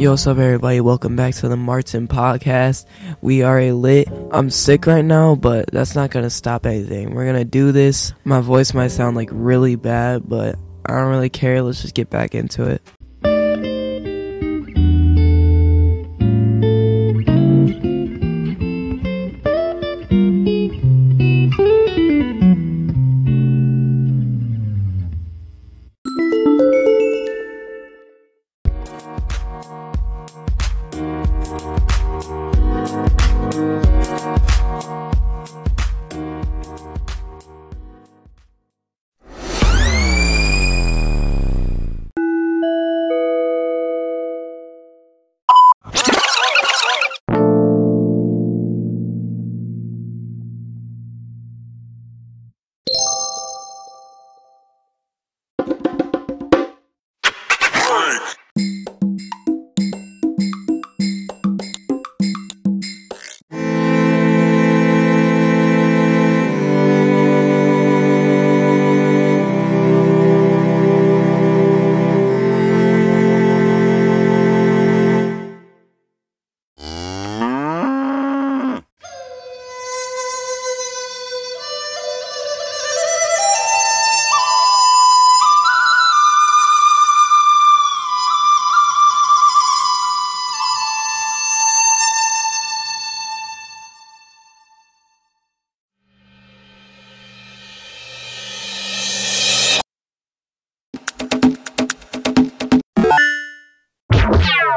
Yo, what's up, everybody? Welcome back to the Martin Podcast. We are a lit. I'm sick right now, but that's not gonna stop anything. We're gonna do this. My voice might sound like really bad, but I don't really care. Let's just get back into it. freak.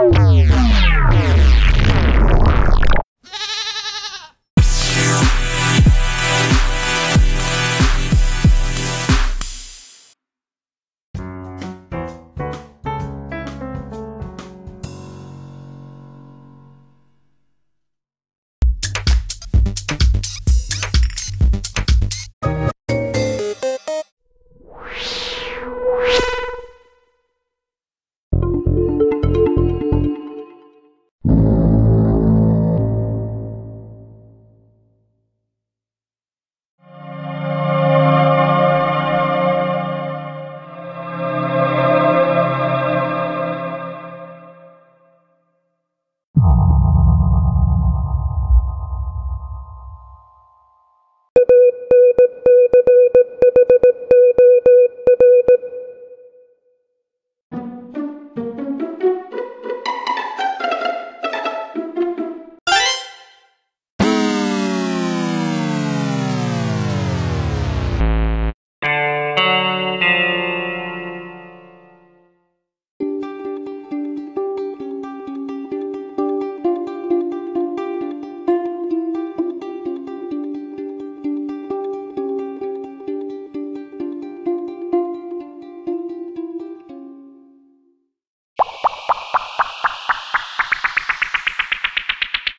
Wow.